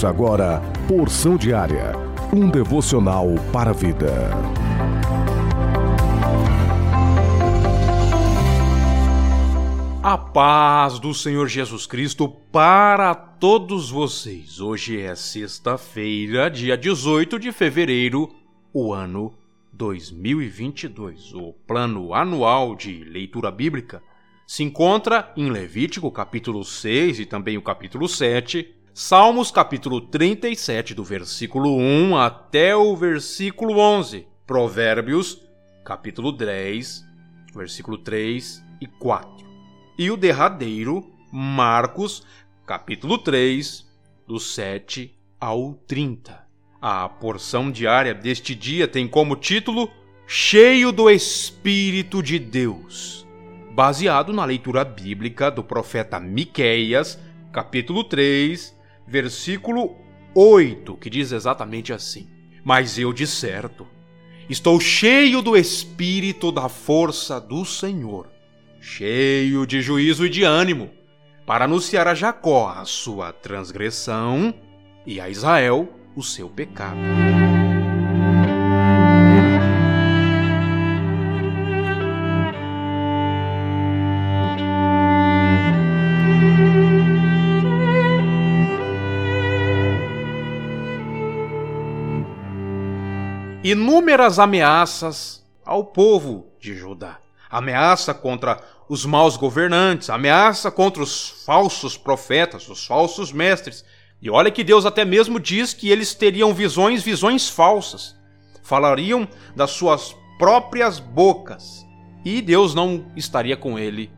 Ouça agora Porção Diária, um devocional para a vida. A paz do Senhor Jesus Cristo para todos vocês. Hoje é sexta-feira, dia 18 de fevereiro, o ano 2022. O plano anual de leitura bíblica se encontra em Levítico capítulo 6 e também o capítulo 7, Salmos capítulo 37 do versículo 1 até o versículo 11, Provérbios capítulo 10, versículo 3 e 4. E o derradeiro, Marcos capítulo 3, do 7 ao 30. A porção diária deste dia tem como título Cheio do Espírito de Deus baseado na leitura bíblica do profeta Miqueias, capítulo 3, versículo 8, que diz exatamente assim: Mas eu de certo estou cheio do espírito da força do Senhor, cheio de juízo e de ânimo, para anunciar a Jacó a sua transgressão e a Israel o seu pecado. Inúmeras ameaças ao povo de Judá. Ameaça contra os maus governantes, ameaça contra os falsos profetas, os falsos mestres. E olha que Deus até mesmo diz que eles teriam visões, visões falsas. Falariam das suas próprias bocas. E Deus não estaria com ele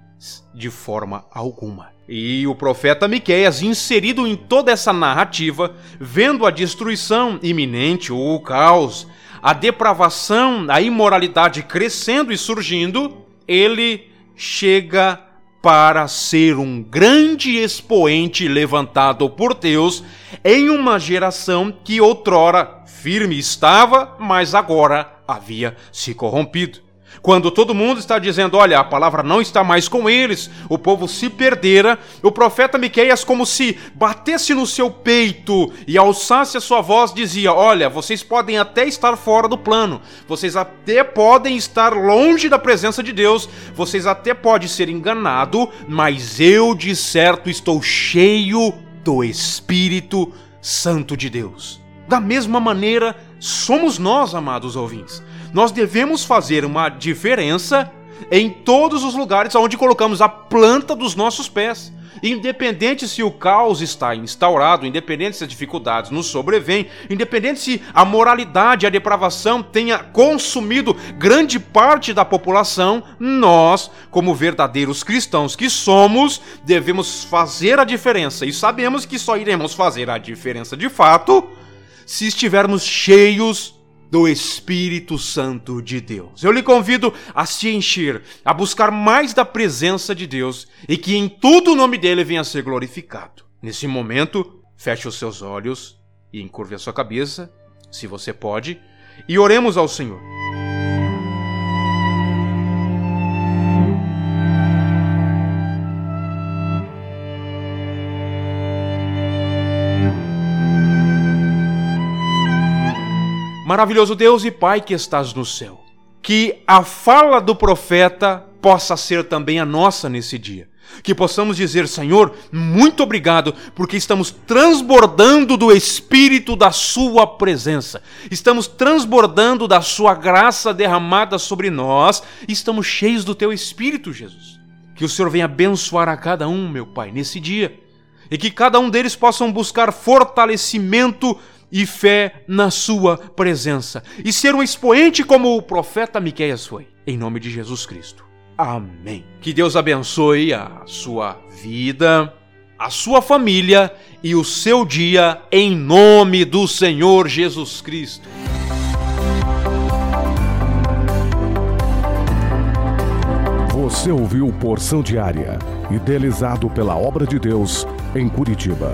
de forma alguma. E o profeta Miqueias, inserido em toda essa narrativa, vendo a destruição iminente, o caos, a depravação, a imoralidade crescendo e surgindo, ele chega para ser um grande expoente levantado por Deus em uma geração que outrora firme estava, mas agora havia se corrompido. Quando todo mundo está dizendo, olha, a palavra não está mais com eles, o povo se perdera, o profeta Miqueias como se batesse no seu peito e alçasse a sua voz dizia: "Olha, vocês podem até estar fora do plano, vocês até podem estar longe da presença de Deus, vocês até podem ser enganado, mas eu de certo estou cheio do Espírito Santo de Deus." Da mesma maneira, somos nós, amados ouvintes nós devemos fazer uma diferença em todos os lugares onde colocamos a planta dos nossos pés. Independente se o caos está instaurado, independente se as dificuldades nos sobrevêm, independente se a moralidade e a depravação tenha consumido grande parte da população, nós, como verdadeiros cristãos que somos, devemos fazer a diferença e sabemos que só iremos fazer a diferença de fato se estivermos cheios do Espírito Santo de Deus. Eu lhe convido a se encher, a buscar mais da presença de Deus e que em tudo o nome dele venha a ser glorificado. Nesse momento, feche os seus olhos e encurve a sua cabeça, se você pode, e oremos ao Senhor. Maravilhoso Deus e Pai que estás no céu, que a fala do profeta possa ser também a nossa nesse dia. Que possamos dizer, Senhor, muito obrigado, porque estamos transbordando do Espírito da Sua presença, estamos transbordando da Sua graça derramada sobre nós, estamos cheios do Teu Espírito, Jesus. Que o Senhor venha abençoar a cada um, meu Pai, nesse dia, e que cada um deles possam buscar fortalecimento e fé na sua presença e ser um expoente como o profeta Miqueias foi. Em nome de Jesus Cristo. Amém. Que Deus abençoe a sua vida, a sua família e o seu dia em nome do Senhor Jesus Cristo. Você ouviu Porção Diária, idealizado pela obra de Deus em Curitiba.